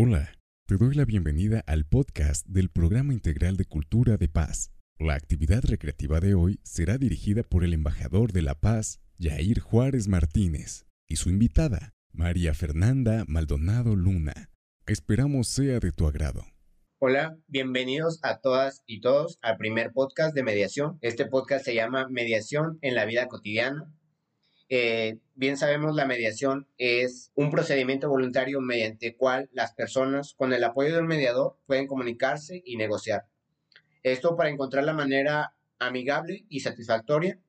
Hola, te doy la bienvenida al podcast del Programa Integral de Cultura de Paz. La actividad recreativa de hoy será dirigida por el embajador de la paz, Jair Juárez Martínez, y su invitada, María Fernanda Maldonado Luna. Esperamos sea de tu agrado. Hola, bienvenidos a todas y todos al primer podcast de mediación. Este podcast se llama Mediación en la vida cotidiana. Eh, bien sabemos, la mediación es un procedimiento voluntario mediante el cual las personas, con el apoyo del mediador, pueden comunicarse y negociar. Esto para encontrar la manera amigable y satisfactoria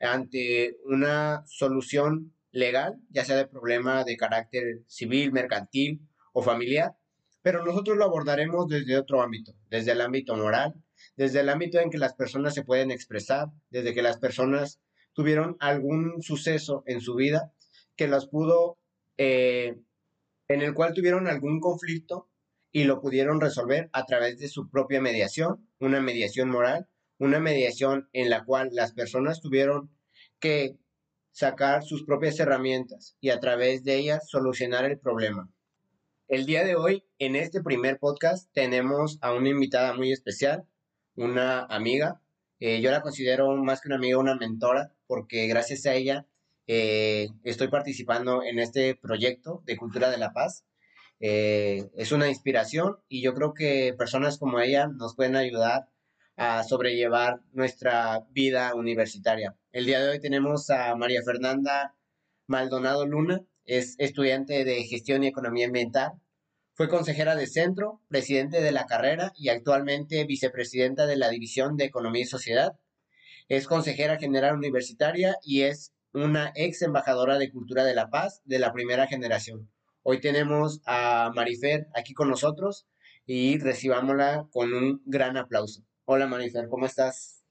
ante una solución legal, ya sea de problema de carácter civil, mercantil o familiar, pero nosotros lo abordaremos desde otro ámbito, desde el ámbito moral, desde el ámbito en que las personas se pueden expresar, desde que las personas tuvieron algún suceso en su vida que las pudo, eh, en el cual tuvieron algún conflicto y lo pudieron resolver a través de su propia mediación, una mediación moral, una mediación en la cual las personas tuvieron que sacar sus propias herramientas y a través de ellas solucionar el problema. El día de hoy, en este primer podcast, tenemos a una invitada muy especial, una amiga. Eh, yo la considero más que una amiga, una mentora, porque gracias a ella eh, estoy participando en este proyecto de Cultura de la Paz. Eh, es una inspiración y yo creo que personas como ella nos pueden ayudar a sobrellevar nuestra vida universitaria. El día de hoy tenemos a María Fernanda Maldonado Luna, es estudiante de Gestión y Economía Ambiental. Fue consejera de centro, presidente de la carrera y actualmente vicepresidenta de la División de Economía y Sociedad. Es consejera general universitaria y es una ex embajadora de Cultura de la Paz de la primera generación. Hoy tenemos a Marifer aquí con nosotros y recibámosla con un gran aplauso. Hola Marifer, ¿cómo estás?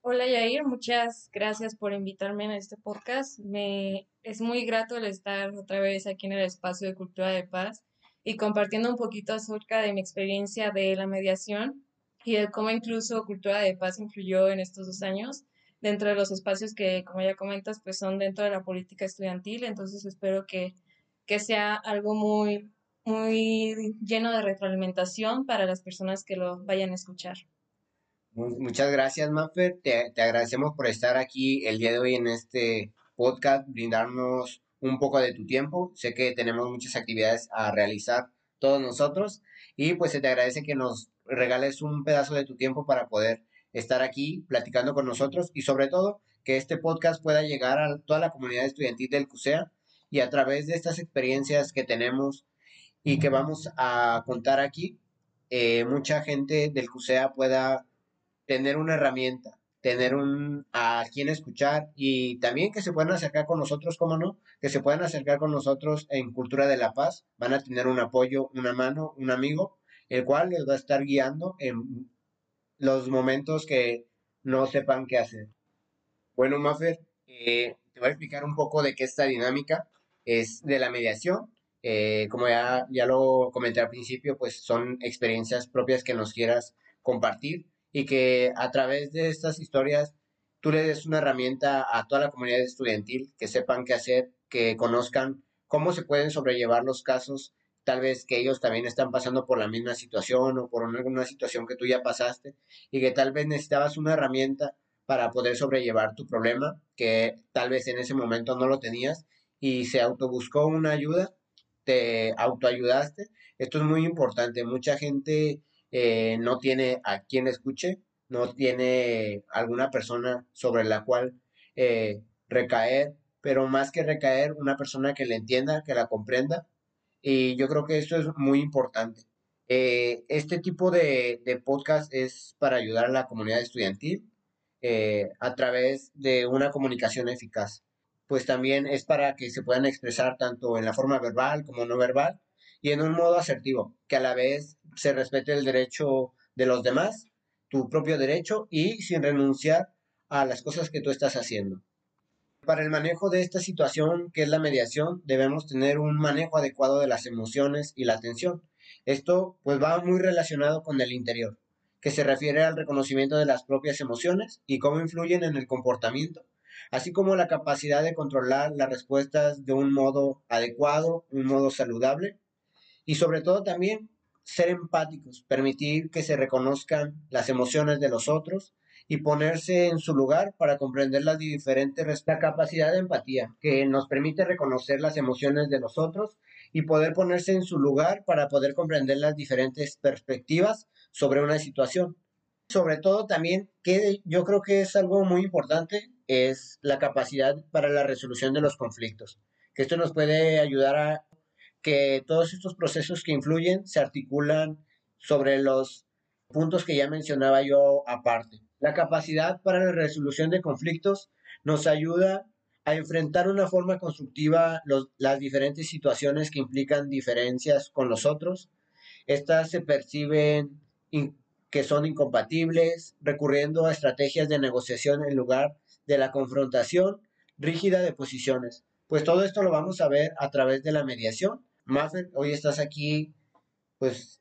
Hola Yair, muchas gracias por invitarme a este podcast. Me es muy grato el estar otra vez aquí en el espacio de Cultura de Paz y compartiendo un poquito acerca de mi experiencia de la mediación y de cómo incluso Cultura de Paz influyó en estos dos años dentro de los espacios que, como ya comentas, pues son dentro de la política estudiantil. Entonces espero que, que sea algo muy, muy lleno de retroalimentación para las personas que lo vayan a escuchar. Muchas gracias, Maffer. Te, te, agradecemos por estar aquí el día de hoy en este podcast, brindarnos un poco de tu tiempo. Sé que tenemos muchas actividades a realizar todos nosotros y pues se te agradece que nos regales un pedazo de tu tiempo para poder estar aquí platicando con nosotros y sobre todo que este podcast pueda llegar a toda la comunidad estudiantil del CUSEA y a través de estas experiencias que tenemos y que vamos a contar aquí, eh, mucha gente del CUSEA pueda tener una herramienta, tener un a quien escuchar y también que se puedan acercar con nosotros, como no, que se puedan acercar con nosotros en Cultura de la Paz, van a tener un apoyo, una mano, un amigo, el cual les va a estar guiando en los momentos que no sepan qué hacer. Bueno, Maffer, eh, te voy a explicar un poco de qué esta dinámica es de la mediación. Eh, como ya, ya lo comenté al principio, pues son experiencias propias que nos quieras compartir y que a través de estas historias tú le des una herramienta a toda la comunidad estudiantil, que sepan qué hacer, que conozcan cómo se pueden sobrellevar los casos, tal vez que ellos también están pasando por la misma situación o por alguna situación que tú ya pasaste y que tal vez necesitabas una herramienta para poder sobrellevar tu problema, que tal vez en ese momento no lo tenías y se autobuscó una ayuda, te autoayudaste. Esto es muy importante. Mucha gente eh, no tiene a quien escuche, no tiene alguna persona sobre la cual eh, recaer, pero más que recaer, una persona que le entienda, que la comprenda. Y yo creo que esto es muy importante. Eh, este tipo de, podcast es para ayudar a la comunidad estudiantil a través de una comunicación eficaz. Pues también es para que se puedan expresar tanto en la forma verbal como no verbal y en un modo asertivo, que a la vez se respete el derecho de los demás, tu propio derecho y sin renunciar a las cosas que tú estás haciendo. Para el manejo de esta situación, que es la mediación, debemos tener un manejo adecuado de las emociones y la atención. Esto pues va muy relacionado con el interior, que se refiere al reconocimiento de las propias emociones y cómo influyen en el comportamiento, así como la capacidad de controlar las respuestas de un modo adecuado, un modo saludable y sobre todo también ser empáticos, permitir que se reconozcan las emociones de los otros y ponerse en su lugar para comprender las diferentes la capacidad de empatía que nos permite reconocer las emociones de los otros y poder ponerse en su lugar para poder comprender las diferentes perspectivas sobre una situación. Sobre todo también que yo creo que es algo muy importante es la capacidad para la resolución de los conflictos, que esto nos puede ayudar a que todos estos procesos que influyen se articulan sobre los puntos que ya mencionaba yo aparte. La capacidad para la resolución de conflictos nos ayuda a enfrentar una forma constructiva las diferentes situaciones que implican diferencias con los otros. Estas se perciben que son incompatibles, recurriendo a estrategias de negociación en lugar de la confrontación rígida de posiciones. Pues todo esto lo vamos a ver a través de la mediación, Maffer, hoy estás aquí, pues,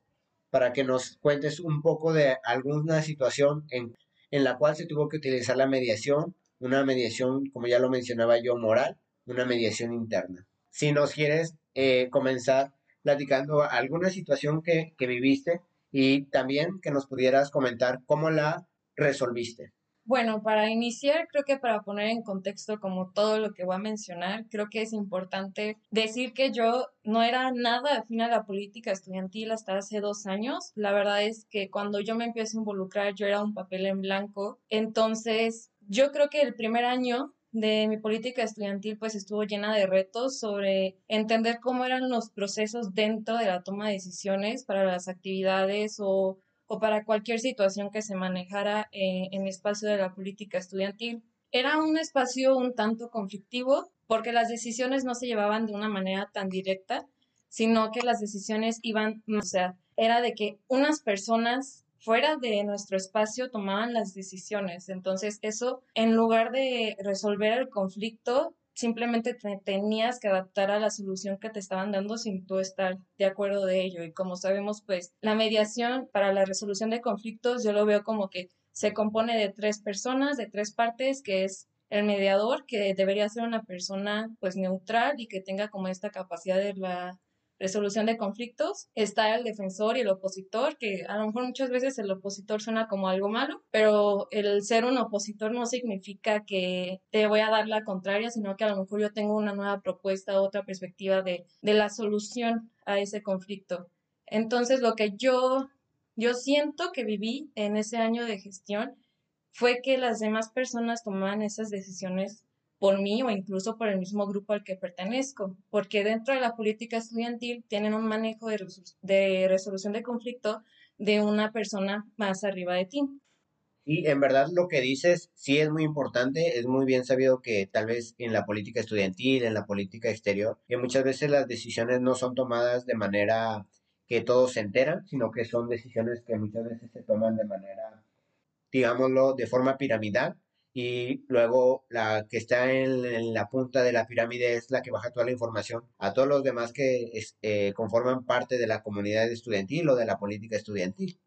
para que nos cuentes un poco de alguna situación en, en la cual se tuvo que utilizar la mediación, una mediación, como ya lo mencionaba yo, moral, una mediación interna. Si nos quieres eh, comenzar platicando alguna situación que, que viviste y también que nos pudieras comentar cómo la resolviste. Bueno, para iniciar, creo que para poner en contexto como todo lo que voy a mencionar, creo que es importante decir que yo no era nada afín a la política estudiantil hasta hace dos años. La verdad es que cuando yo me empiezo a involucrar, yo era un papel en blanco. Entonces, yo creo que el primer año de mi política estudiantil pues estuvo llena de retos sobre entender cómo eran los procesos dentro de la toma de decisiones para las actividades o o para cualquier situación que se manejara eh, en el espacio de la política estudiantil. Era un espacio un tanto conflictivo porque las decisiones no se llevaban de una manera tan directa, sino que las decisiones iban, o sea, era de que unas personas fuera de nuestro espacio tomaban las decisiones. Entonces, eso, en lugar de resolver el conflicto, simplemente te tenías que adaptar a la solución que te estaban dando sin tú estar de acuerdo de ello. Y como sabemos, pues la mediación para la resolución de conflictos yo lo veo como que se compone de tres personas, de tres partes, que es el mediador, que debería ser una persona pues neutral y que tenga como esta capacidad de la resolución de conflictos, está el defensor y el opositor, que a lo mejor muchas veces el opositor suena como algo malo, pero el ser un opositor no significa que te voy a dar la contraria, sino que a lo mejor yo tengo una nueva propuesta, otra perspectiva de, de la solución a ese conflicto. Entonces, lo que yo, yo siento que viví en ese año de gestión fue que las demás personas tomaban esas decisiones por mí o incluso por el mismo grupo al que pertenezco, porque dentro de la política estudiantil tienen un manejo de, resolución de conflicto de una persona más arriba de ti. Sí, en verdad lo que dices sí es muy importante, es muy bien sabido que tal vez en la política estudiantil, en la política exterior, que muchas veces las decisiones no son tomadas de manera que todos se enteran, sino que son decisiones que muchas veces se toman de manera, digámoslo, de forma piramidal y luego la que está en, la punta de la pirámide es la que baja toda la información a todos los demás que eh, conforman parte de la comunidad estudiantil o de la política estudiantil.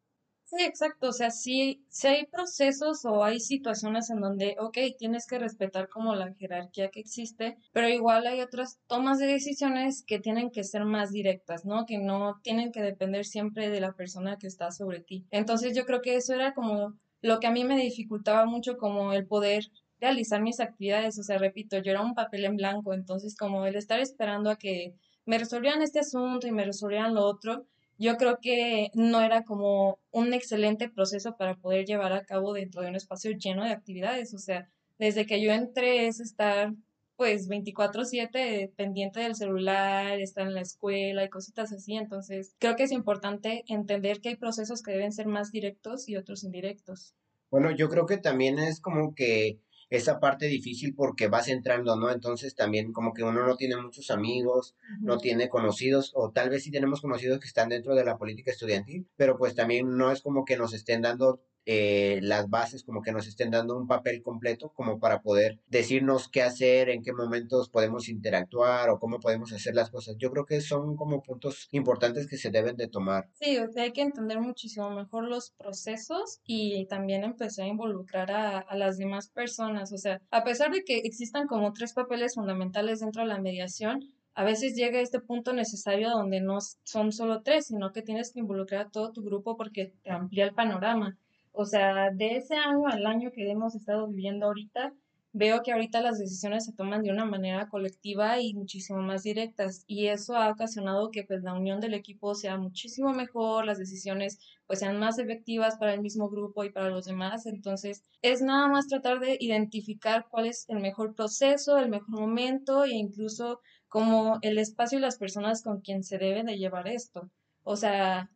Sí, exacto. O sea, sí, sí hay procesos o hay situaciones en donde, ok, tienes que respetar como la jerarquía que existe, pero igual hay otras tomas de decisiones que tienen que ser más directas, ¿no? Que no tienen que depender siempre de la persona que está sobre ti. Entonces yo creo que eso era como lo que a mí me dificultaba mucho como el poder realizar mis actividades, o sea, repito, yo era un papel en blanco, entonces como el estar esperando a que me resolvieran este asunto y me resolvieran lo otro, yo creo que no era como un excelente proceso para poder llevar a cabo dentro de un espacio lleno de actividades, o sea, desde que yo entré es estar pues 24/7 pendiente del celular, estar en la escuela y cositas así. Entonces, creo que es importante entender que hay procesos que deben ser más directos y otros indirectos. Bueno, yo creo que también es como que esa parte difícil porque vas entrando, ¿no? Entonces también como que uno no tiene muchos amigos, no tiene conocidos, o tal vez sí tenemos conocidos que están dentro de la política estudiantil, pero pues también no es como que nos estén dando eh, las bases como que nos estén dando un papel completo como para poder decirnos qué hacer, en qué momentos podemos interactuar o cómo podemos hacer las cosas. Yo creo que son como puntos importantes que se deben de tomar. Sí, hay que entender muchísimo mejor los procesos y también empezar a involucrar a, a las demás personas. O sea, a pesar de que existan como tres papeles fundamentales dentro de la mediación, a veces llega este punto necesario donde no son solo tres, sino que tienes que involucrar a todo tu grupo porque te amplía el panorama. O sea, de ese año al año que hemos estado viviendo ahorita, veo que ahorita las decisiones se toman de una manera colectiva y muchísimo más directas y eso ha ocasionado que pues la unión del equipo sea muchísimo mejor, las decisiones pues sean más efectivas para el mismo grupo y para los demás, entonces es nada más tratar de identificar cuál es el mejor proceso, el mejor momento e incluso como el espacio y las personas con quien se debe de llevar esto. O sea,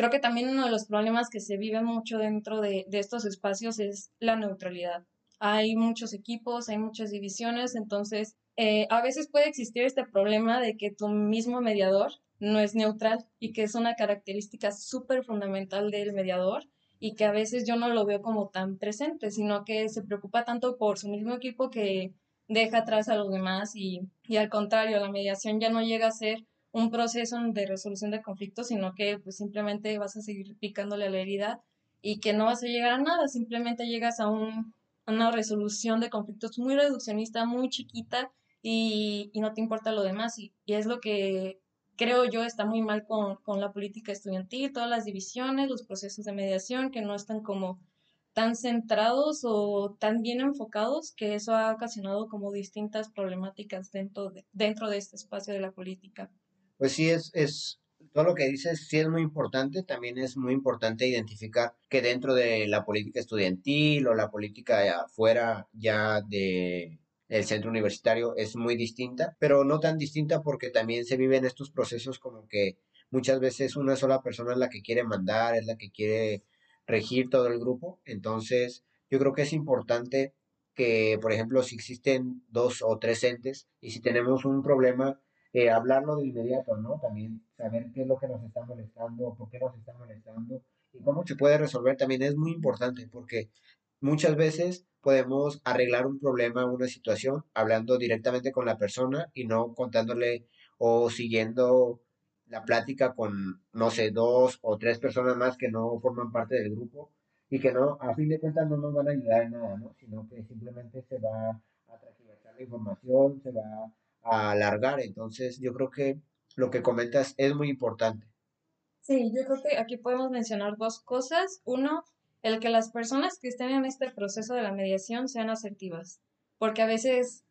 creo que también uno de los problemas que se vive mucho dentro de, de estos espacios es la neutralidad. Hay muchos equipos, hay muchas divisiones, entonces eh, a veces puede existir este problema de que tu mismo mediador no es neutral y que es una característica súper fundamental del mediador y que a veces yo no lo veo como tan presente, sino que se preocupa tanto por su mismo equipo que deja atrás a los demás y, y al contrario, la mediación ya no llega a ser un proceso de resolución de conflictos, sino que pues simplemente vas a seguir picándole a la herida y que no vas a llegar a nada, simplemente llegas a un una resolución de conflictos muy reduccionista, muy chiquita y, no te importa lo demás. Y, es lo que creo yo está muy mal con, con, la política estudiantil, todas las divisiones, los procesos de mediación que no están como tan centrados o tan bien enfocados que eso ha ocasionado como distintas problemáticas dentro de, dentro de este espacio de la política. Pues sí, es, es todo lo que dices sí es muy importante, también es muy importante identificar que dentro de la política estudiantil o la política afuera ya de el centro universitario es muy distinta, pero no tan distinta porque también se viven estos procesos como que muchas veces una sola persona es la que quiere mandar, es la que quiere regir todo el grupo, entonces yo creo que es importante que, por ejemplo, si existen dos o tres entes y si tenemos un problema, eh, hablarlo de inmediato, ¿no? También saber qué es lo que nos está molestando, por qué nos está molestando y cómo se puede resolver también es muy importante porque muchas veces podemos arreglar un problema, una situación, hablando directamente con la persona y no contándole o siguiendo la plática con, no sé, dos o tres personas más que no forman parte del grupo y que no, a fin de cuentas no nos van a ayudar en nada, ¿no? Sino que simplemente se va a transversar la información, se va a alargar. Entonces, yo creo que lo que comentas es muy importante. Sí, yo creo que aquí podemos mencionar dos cosas. Uno, el que las personas que estén en este proceso de la mediación sean asertivas, porque a veces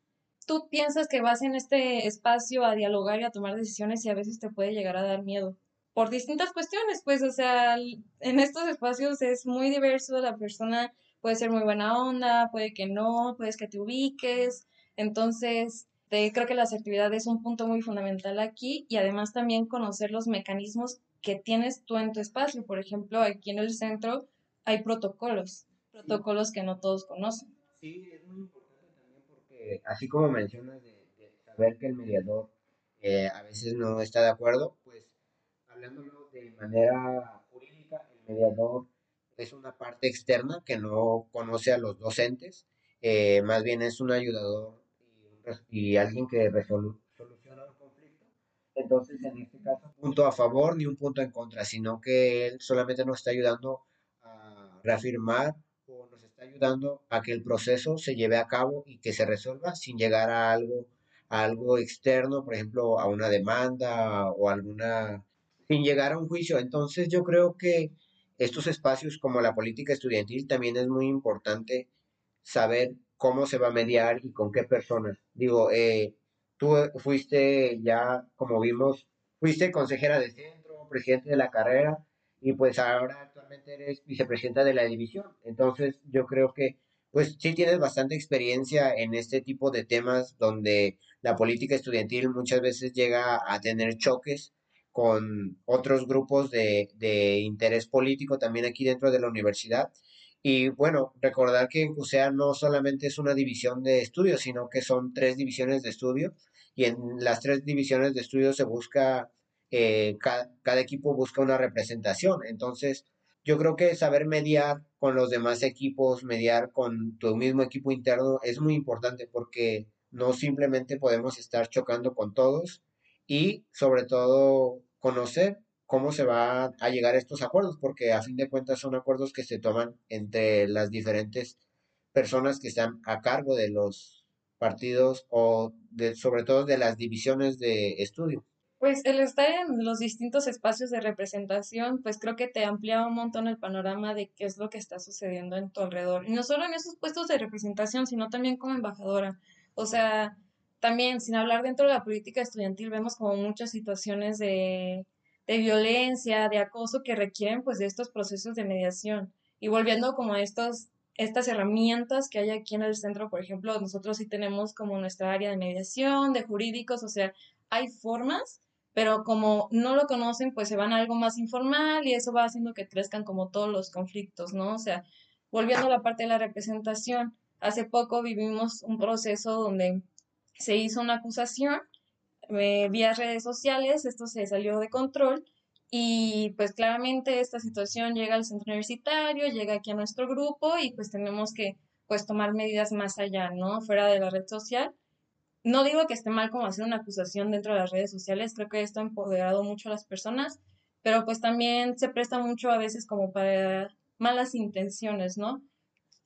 tú piensas que vas en este espacio a dialogar y a tomar decisiones y a veces te puede llegar a dar miedo por distintas cuestiones, pues, o sea, en estos espacios es muy diverso, la persona puede ser muy buena onda, puede que no, puedes que te ubiques, entonces creo que la asertividad es un punto muy fundamental aquí y además también conocer los mecanismos que tienes tú en tu espacio. Por ejemplo, aquí en el centro hay protocolos, protocolos que no todos conocen. Sí, es muy importante también porque así como mencionas de, saber que el mediador eh, a veces no está de acuerdo, pues hablándolo de manera jurídica, el mediador es una parte externa que no conoce a los docentes, eh, más bien es un ayudador y alguien que soluciona un conflicto. Entonces, en este caso, punto a favor ni un punto en contra, sino que él solamente nos está ayudando a reafirmar o nos está ayudando a que el proceso se lleve a cabo y que se resuelva sin llegar a algo, a algo externo, por ejemplo, a una demanda o alguna, sin llegar a un juicio. Entonces, yo creo que estos espacios como la política estudiantil también es muy importante saber cómo se va a mediar y con qué personas. Digo, eh, tú fuiste ya, como vimos, fuiste consejera de centro, presidente de la carrera y pues ahora actualmente eres vicepresidenta de la división. Entonces yo creo que pues sí tienes bastante experiencia en este tipo de temas donde la política estudiantil muchas veces llega a tener choques con otros grupos de, de interés político también aquí dentro de la universidad y bueno, recordar que UCEA no solamente es una división de estudio, sino que son tres divisiones de estudio y en las tres divisiones de estudio se busca, eh, cada, equipo busca una representación. Entonces, yo creo que saber mediar con los demás equipos, mediar con tu mismo equipo interno es muy importante porque no simplemente podemos estar chocando con todos y sobre todo conocer cómo se va a llegar a estos acuerdos, porque a fin de cuentas son acuerdos que se toman entre las diferentes personas que están a cargo de los partidos o de, sobre todo de las divisiones de estudio? Pues el estar en los distintos espacios de representación, pues creo que te amplía un montón el panorama de qué es lo que está sucediendo en tu alrededor. Y no solo en esos puestos de representación, sino también como embajadora. O sea, también sin hablar dentro de la política estudiantil, vemos como muchas situaciones de, de violencia, de acoso que requieren pues de estos procesos de mediación. Y volviendo como a estos, estas herramientas que hay aquí en el centro, por ejemplo, nosotros sí tenemos como nuestra área de mediación, de jurídicos, o sea, hay formas pero como no lo conocen, pues se van a algo más informal y eso va haciendo que crezcan como todos los conflictos, ¿no? O sea, volviendo a la parte de la representación, hace poco vivimos un proceso donde se hizo una acusación eh, vía redes sociales, esto se salió de control y pues claramente esta situación llega al centro universitario, llega aquí a nuestro grupo y pues tenemos que pues tomar medidas más allá, ¿no? Fuera de la red social no digo que esté mal como hacer una acusación dentro de las redes sociales, creo que esto ha empoderado mucho a las personas, pero pues también se presta mucho a veces como para malas intenciones, ¿no?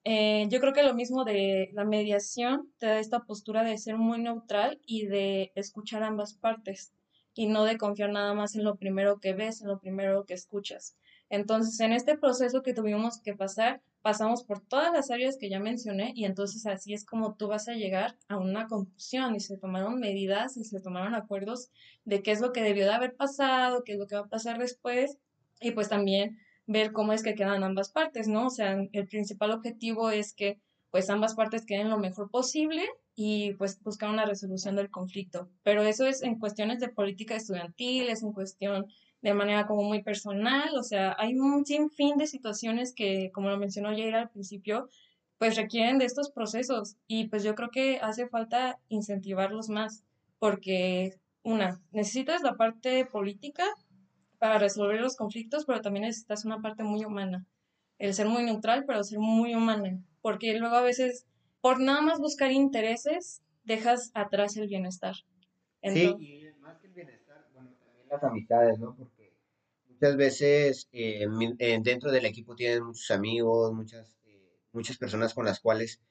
Eh, yo creo que lo mismo de la mediación te da esta postura de ser muy neutral y de escuchar ambas partes y no de confiar nada más en lo primero que ves, en lo primero que escuchas. Entonces, en este proceso que tuvimos que pasar, pasamos por todas las áreas que ya mencioné y entonces así es como tú vas a llegar a una conclusión y se tomaron medidas y se tomaron acuerdos de qué es lo que debió de haber pasado, qué es lo que va a pasar después y pues también ver cómo es que quedan ambas partes, ¿no? O sea, el principal objetivo es que pues ambas partes queden lo mejor posible y pues buscar una resolución del conflicto. Pero eso es en cuestiones de política estudiantil, es en cuestión de manera como muy personal, o sea, hay un sinfín de situaciones que, como lo mencionó Jair al principio, pues requieren de estos procesos y pues yo creo que hace falta incentivarlos más, porque una, necesitas la parte política para resolver los conflictos, pero también necesitas una parte muy humana, el ser muy neutral, pero ser muy humana, porque luego a veces, por nada más buscar intereses, dejas atrás el bienestar. sí, y más que el bienestar, bueno, también las amistades, ¿no? muchas veces eh, dentro del equipo tienes muchos amigos, muchas, eh, muchas personas con las cuales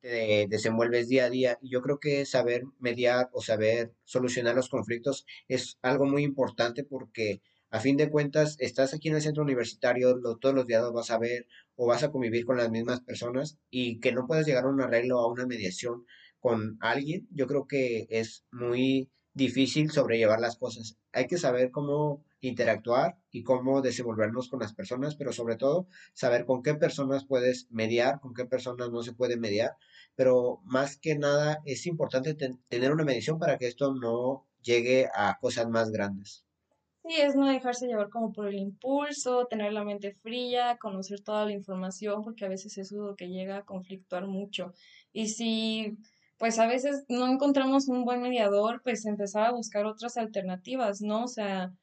te desenvuelves día a día. Y yo creo que saber mediar o saber solucionar los conflictos es algo muy importante porque a fin de cuentas estás aquí en el centro universitario, todos los días vas a ver o vas a convivir con las mismas personas y que no puedes llegar a un arreglo a una mediación con alguien, yo creo que es muy difícil sobrellevar las cosas. Hay que saber cómo interactuar y cómo desenvolvernos con las personas, pero sobre todo saber con qué personas puedes mediar, con qué personas no se puede mediar, pero más que nada es importante tener una medición para que esto no llegue a cosas más grandes. Sí, es no dejarse llevar como por el impulso, tener la mente fría, conocer toda la información, porque a veces eso es lo que llega a conflictuar mucho. Y si pues a veces no encontramos un buen mediador, pues empezar a buscar otras alternativas, ¿no? O sea,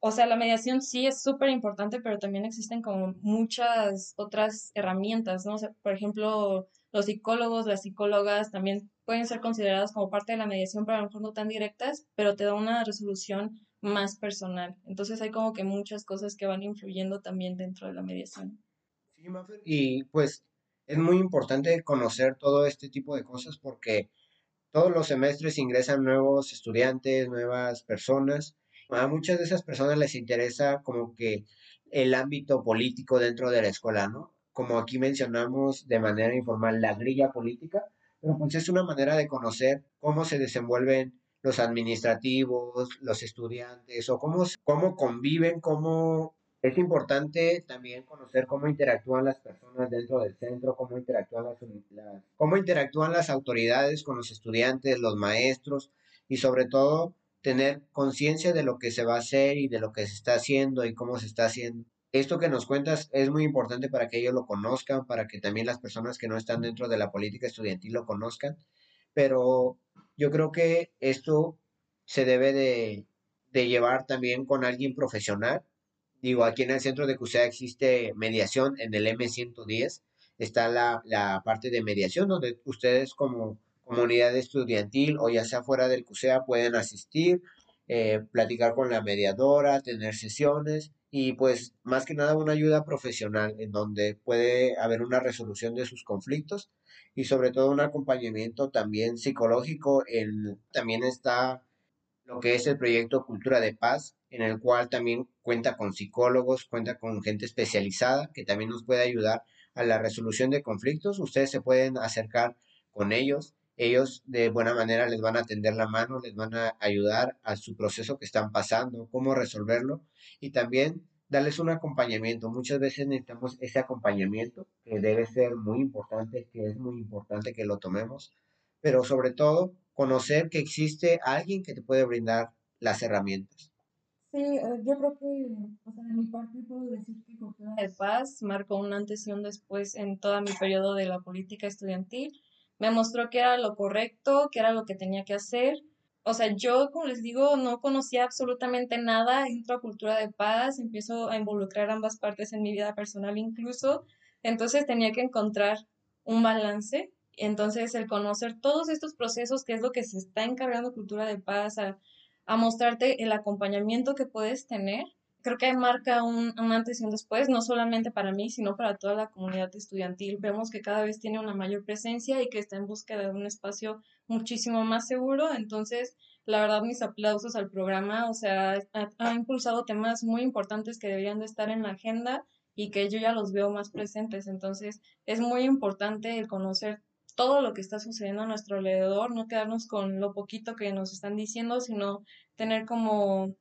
o sea, la mediación sí es súper importante, pero también existen como muchas otras herramientas, ¿no? O sea, por ejemplo, los psicólogos, las psicólogas también pueden ser consideradas como parte de la mediación, pero a lo mejor no tan directas, pero te da una resolución más personal. Entonces hay como que muchas cosas que van influyendo también dentro de la mediación. Sí, y pues es muy importante conocer todo este tipo de cosas porque todos los semestres ingresan nuevos estudiantes, nuevas personas a muchas de esas personas les interesa como que el ámbito político dentro de la escuela, ¿no? Como aquí mencionamos de manera informal la grilla política, pero pues es una manera de conocer cómo se desenvuelven los administrativos, los estudiantes o cómo, cómo conviven, cómo es importante también conocer cómo interactúan las personas dentro del centro, cómo interactúan las, cómo interactúan las autoridades con los estudiantes, los maestros y sobre todo tener conciencia de lo que se va a hacer y de lo que se está haciendo y cómo se está haciendo. Esto que nos cuentas es muy importante para que ellos lo conozcan, para que también las personas que no están dentro de la política estudiantil lo conozcan, pero yo creo que esto se debe de, llevar también con alguien profesional. Digo, aquí en el centro de CUSEA existe mediación, en el M110 está la, la parte de mediación, donde ustedes como comunidad estudiantil o ya sea fuera del CUSEA pueden asistir eh, platicar con la mediadora, tener sesiones y pues más que nada una ayuda profesional en donde puede haber una resolución de sus conflictos y sobre todo un acompañamiento también psicológico. En, también está lo que es el proyecto Cultura de Paz, en el cual también cuenta con psicólogos, cuenta con gente especializada que también nos puede ayudar a la resolución de conflictos. Ustedes se pueden acercar con ellos. Ellos de buena manera les van a tender la mano, les van a ayudar a su proceso que están pasando, cómo resolverlo y también darles un acompañamiento. Muchas veces necesitamos ese acompañamiento que debe ser muy importante, que es muy importante que lo tomemos, pero sobre todo conocer que existe alguien que te puede brindar las herramientas. Sí, eh, yo creo que, o sea, de mi parte puedo decir que Cultura de Paz marcó un antes y un después en todo mi periodo de la política estudiantil. Me mostró que era lo correcto, que era lo que tenía que hacer. O sea, yo, como les digo, no conocía absolutamente nada, entro a Cultura de Paz, empiezo a involucrar ambas partes en mi vida personal incluso, entonces tenía que encontrar un balance. Entonces, el conocer todos estos procesos, que es lo que se está encargando Cultura de Paz, a a mostrarte el acompañamiento que puedes tener. Creo que marca un, antes y un después, no solamente para mí, sino para toda la comunidad estudiantil. Vemos que cada vez tiene una mayor presencia y que está en búsqueda de un espacio muchísimo más seguro. Entonces, la verdad, mis aplausos al programa. O sea, ha, ha impulsado temas muy importantes que deberían de estar en la agenda y que yo ya los veo más presentes. Entonces, es muy importante el conocer todo lo que está sucediendo a nuestro alrededor, no quedarnos con lo poquito que nos están diciendo, sino tener como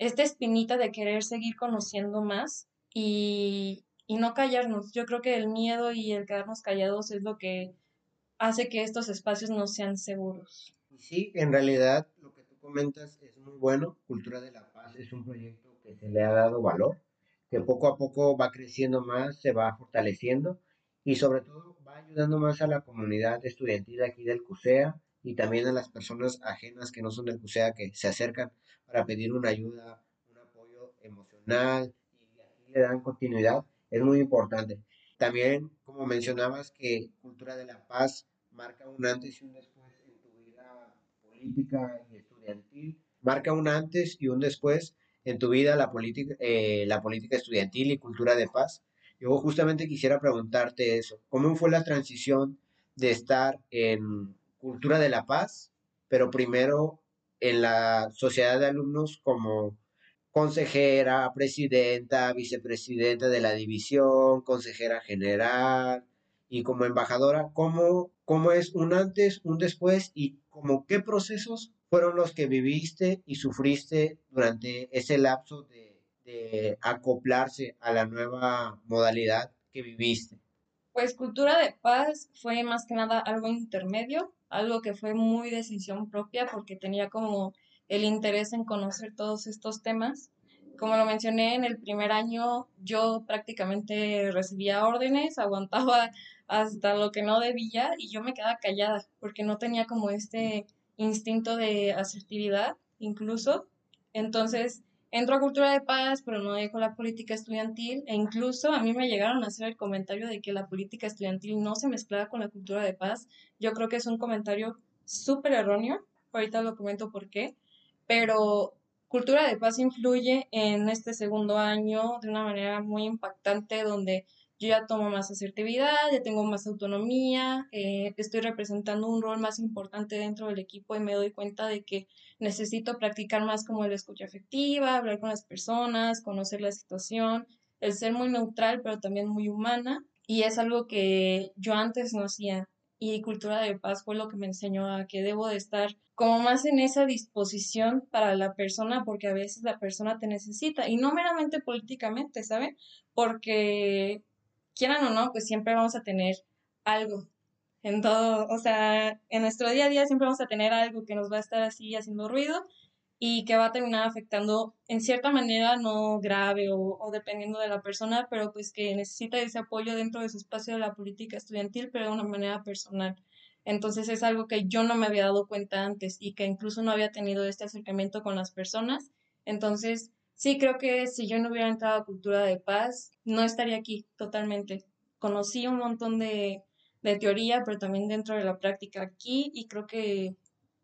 esta espinita de querer seguir conociendo más y, y no callarnos. Yo creo que el miedo y el quedarnos callados es lo que hace que estos espacios no sean seguros. Sí, en realidad lo que tú comentas es muy bueno. Cultura de la Paz es un proyecto que se le ha dado valor, que poco a poco va creciendo más, se va fortaleciendo y sobre todo va ayudando más a la comunidad estudiantil aquí del CUSEA y también a las personas ajenas que no son del CUSEA que se acercan para pedir una ayuda, un apoyo emocional y aquí le dan continuidad, es muy importante. También, como mencionabas, que Cultura de la Paz marca un antes y un después en tu vida política y estudiantil, marca un antes y un después en tu vida la política, eh, la política estudiantil y cultura de paz. Yo justamente quisiera preguntarte eso. ¿Cómo fue la transición de estar en cultura de la paz, pero primero en la sociedad de alumnos como consejera, presidenta, vicepresidenta de la división, consejera general y como embajadora, ¿cómo, cómo es un antes, un después y como qué procesos fueron los que viviste y sufriste durante ese lapso de acoplarse a la nueva modalidad que viviste? Pues cultura de paz fue más que nada algo intermedio, algo que fue muy decisión propia porque tenía como el interés en conocer todos estos temas. Como lo mencioné en el primer año, yo prácticamente recibía órdenes, aguantaba hasta lo que no debía y yo me quedaba callada porque no tenía como este instinto de asertividad incluso. Entonces, entro a Cultura de Paz, pero no dejo la política estudiantil e incluso a mí me llegaron a hacer el comentario de que la política estudiantil no se mezclaba con la cultura de paz. Yo creo que es un comentario súper erróneo, ahorita lo comento por qué, pero cultura de paz influye en este segundo año de una manera muy impactante donde yo ya tomo más asertividad, ya tengo más autonomía, eh, estoy representando un rol más importante dentro del equipo y me doy cuenta de que necesito practicar más como la escucha afectiva, hablar con las personas, conocer la situación, el ser muy neutral pero también muy humana. Y es algo que yo antes no hacía. Y cultura de paz fue lo que me enseñó a que debo de estar como más en esa disposición para la persona porque a veces la persona te necesita. Y no meramente políticamente, ¿saben? Porque quieran o no, pues siempre vamos a tener algo en todo, o sea, en nuestro día a día siempre vamos a tener algo que nos va a estar así haciendo ruido y que va a terminar afectando en cierta manera, no grave o, dependiendo de la persona, pero pues que necesita ese apoyo dentro de su espacio de la política estudiantil, pero de una manera personal. Entonces es algo que yo no me había dado cuenta antes y que incluso no había tenido este acercamiento con las personas. Entonces, sí creo que si yo no hubiera entrado a Cultura de Paz, no estaría aquí totalmente. Conocí un montón de, de teoría, pero también dentro de la práctica aquí y creo que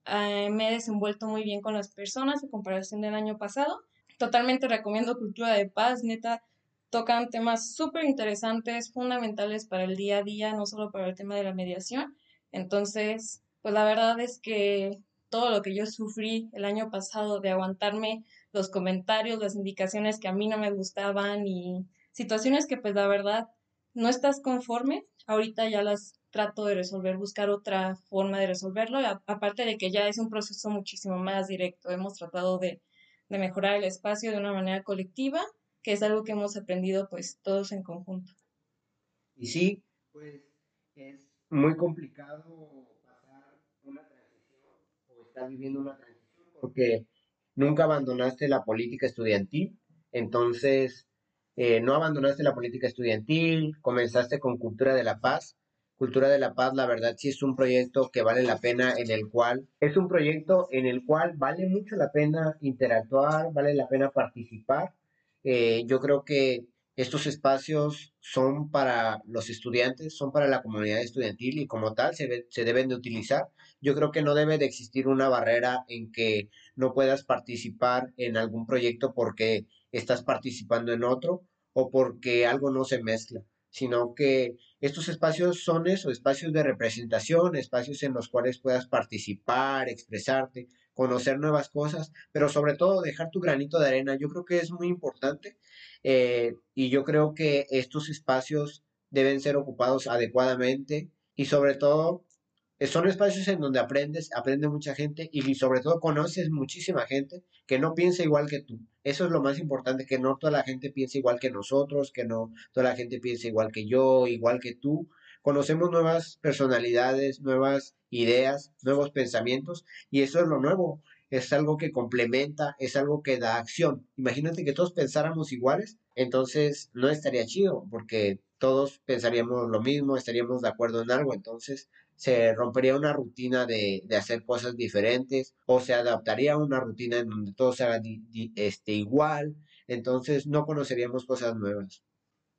eh, me he desenvuelto muy bien con las personas en comparación del año pasado. Totalmente recomiendo Cultura de Paz, neta, tocan temas súper interesantes, fundamentales para el día a día, no solo para el tema de la mediación. Entonces, pues la verdad es que todo lo que yo sufrí el año pasado de aguantarme los comentarios, las indicaciones que a mí no me gustaban y situaciones que pues la verdad no estás conforme, ahorita ya las trato de resolver, buscar otra forma de resolverlo, aparte de que ya es un proceso muchísimo más directo. Hemos tratado de, de mejorar el espacio de una manera colectiva, que es algo que hemos aprendido pues todos en conjunto. Y sí, pues es muy complicado pasar una transición o estar viviendo una transición porque nunca abandonaste la política estudiantil, entonces eh, no abandonaste la política estudiantil, comenzaste con Cultura de la Paz. Cultura de la Paz, la verdad, sí es un proyecto que vale la pena, en el cual es un proyecto en el cual vale mucho la pena interactuar, vale la pena participar. Eh, yo creo que estos espacios son para los estudiantes, son para la comunidad estudiantil y como tal se, deben de utilizar. Yo creo que no debe de existir una barrera en que no puedas participar en algún proyecto porque estás participando en otro o porque algo no se mezcla, sino que estos espacios son eso, espacios de representación, espacios en los cuales puedas participar, expresarte, conocer nuevas cosas, pero sobre todo dejar tu granito de arena. Yo creo que es muy importante eh, y yo creo que estos espacios deben ser ocupados adecuadamente y sobre todo eh, son espacios en donde aprendes, aprende mucha gente y sobre todo conoces muchísima gente que no piensa igual que tú. Eso es lo más importante, que no toda la gente piensa igual que nosotros, que no toda la gente piensa igual que yo, igual que tú. Conocemos nuevas personalidades, nuevas ideas, nuevos pensamientos y eso es lo nuevo. Es algo que complementa, es algo que da acción. Imagínate que todos pensáramos iguales, entonces no estaría chido porque todos pensaríamos lo mismo, estaríamos de acuerdo en algo, entonces se rompería una rutina de, de, hacer cosas diferentes o se adaptaría a una rutina en donde todo se este, igual, entonces no conoceríamos cosas nuevas.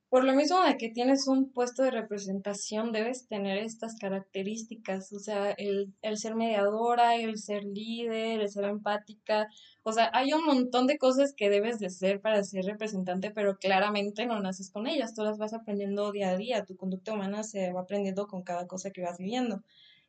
Por lo mismo de que tienes un puesto de representación, debes tener estas características, o sea, el, el, ser mediadora, el ser líder, el ser empática, o sea, hay un montón de cosas que debes de ser para ser representante, pero claramente no naces con ellas, tú las vas aprendiendo día a día, tu conducta humana se va aprendiendo con cada cosa que vas viviendo.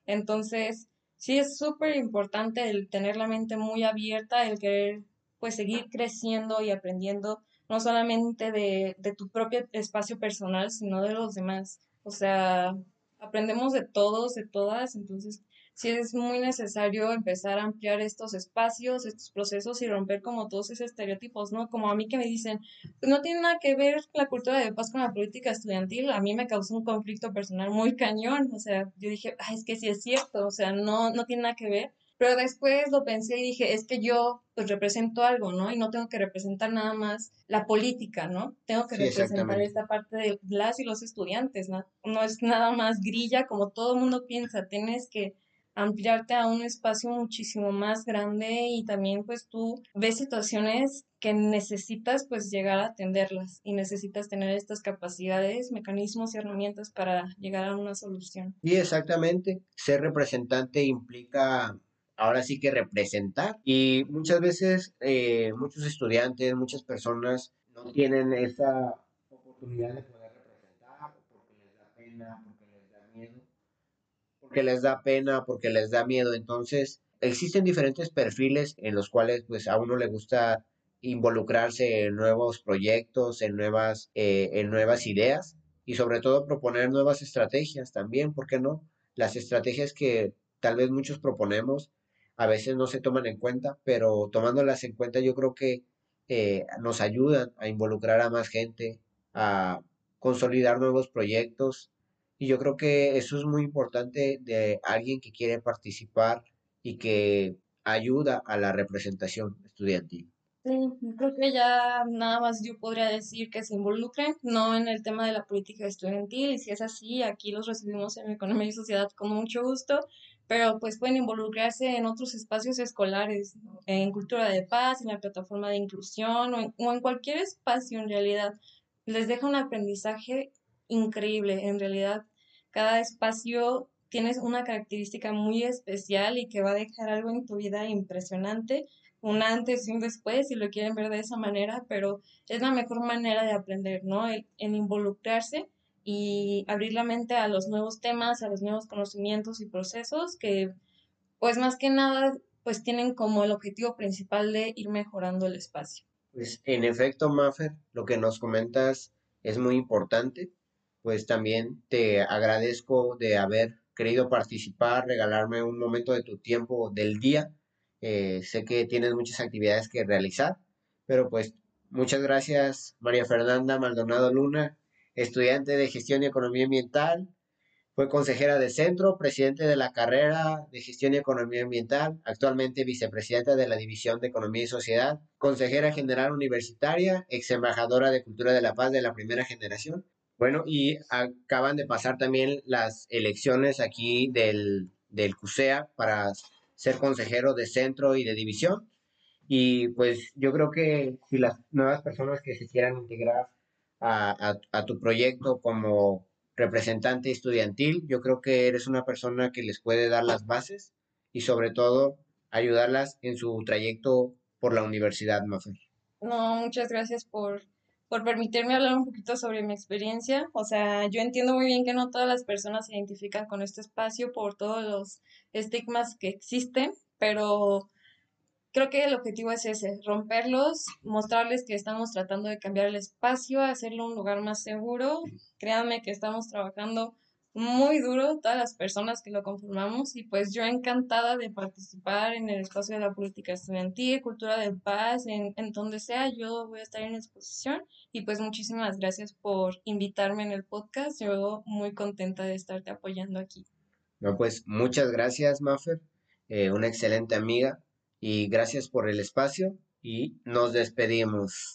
Entonces, sí es súper importante el tener la mente muy abierta, el querer pues seguir creciendo y aprendiendo no solamente de, de tu propio espacio personal, sino de los demás. O sea, aprendemos de todos, de todas, entonces sí es muy necesario empezar a ampliar estos espacios, estos procesos y romper como todos esos estereotipos, ¿no? Como a mí que me dicen, pues no tiene nada que ver la cultura de paz con la política estudiantil, a mí me causó un conflicto personal muy cañón, o sea, yo dije, Ay, es que sí es cierto, o sea, no, no tiene nada que ver, pero después lo pensé y dije, es que yo pues represento algo, ¿no? Y no tengo que representar nada más la política, ¿no? Tengo que representar esta parte de las y los estudiantes, ¿no? No es nada más grilla como todo el mundo piensa, tienes que ampliarte a un espacio muchísimo más grande y también pues tú ves situaciones que necesitas pues llegar a atenderlas y necesitas tener estas capacidades, mecanismos y herramientas para llegar a una solución. Y exactamente, ser representante implica ahora sí que representar. Y muchas veces eh, muchos estudiantes, muchas personas no tienen esa oportunidad de poder representar porque les da pena, porque les da miedo, porque les da pena, porque les da miedo. Entonces, existen diferentes perfiles en los cuales pues a uno le gusta involucrarse en nuevos proyectos, en nuevas, eh, en nuevas ideas y sobre todo proponer nuevas estrategias también, ¿por qué no? Las estrategias que tal vez muchos proponemos a veces no se toman en cuenta, pero tomándolas en cuenta yo creo que eh, nos ayudan a involucrar a más gente, a consolidar nuevos proyectos y yo creo que eso es muy importante de alguien que quiere participar y que ayuda a la representación estudiantil. Sí, creo que ya nada más yo podría decir que se involucren, no en el tema de la política estudiantil, y si es así, aquí los recibimos en Economía y Sociedad con mucho gusto, pero pues pueden involucrarse en otros espacios escolares, en cultura de paz, en la plataforma de inclusión o en, cualquier espacio en realidad. Les deja un aprendizaje increíble, en realidad cada espacio tienes una característica muy especial y que va a dejar algo en tu vida impresionante, un antes y un después, si lo quieren ver de esa manera, pero es la mejor manera de aprender, ¿no? en involucrarse y abrir la mente a los nuevos temas, a los nuevos conocimientos y procesos que, pues más que nada, pues tienen como el objetivo principal de ir mejorando el espacio. Pues en efecto, Maffer, lo que nos comentas es muy importante. Pues también te agradezco de haber querido participar, regalarme un momento de tu tiempo del día. Eh, sé que tienes muchas actividades que realizar, pero pues muchas gracias María Fernanda Maldonado Luna estudiante de Gestión y Economía Ambiental, fue consejera de centro, presidente de la carrera de Gestión y Economía Ambiental, actualmente vicepresidenta de la División de Economía y Sociedad, consejera general universitaria, ex embajadora de Cultura de la Paz de la primera generación. Bueno, y acaban de pasar también las elecciones aquí del, del CUSEA para ser consejero de centro y de división. Y pues yo creo que si las nuevas personas que se quieran integrar a, tu proyecto como representante estudiantil. Yo creo que eres una persona que les puede dar las bases y sobre todo ayudarlas en su trayecto por la universidad, Mafer. No, muchas gracias por, por permitirme hablar un poquito sobre mi experiencia. O sea, yo entiendo muy bien que no todas las personas se identifican con este espacio por todos los estigmas que existen, pero creo que el objetivo es ese, romperlos, mostrarles que estamos tratando de cambiar el espacio, hacerlo un lugar más seguro. Créanme que estamos trabajando muy duro todas las personas que lo conformamos y pues yo encantada de participar en el espacio de la política estudiantil, cultura de paz, en, en donde sea, yo voy a estar en exposición y pues muchísimas gracias por invitarme en el podcast, yo muy contenta de estarte apoyando aquí. No, pues muchas gracias, Maffer, eh, una excelente amiga y gracias por el espacio y nos despedimos.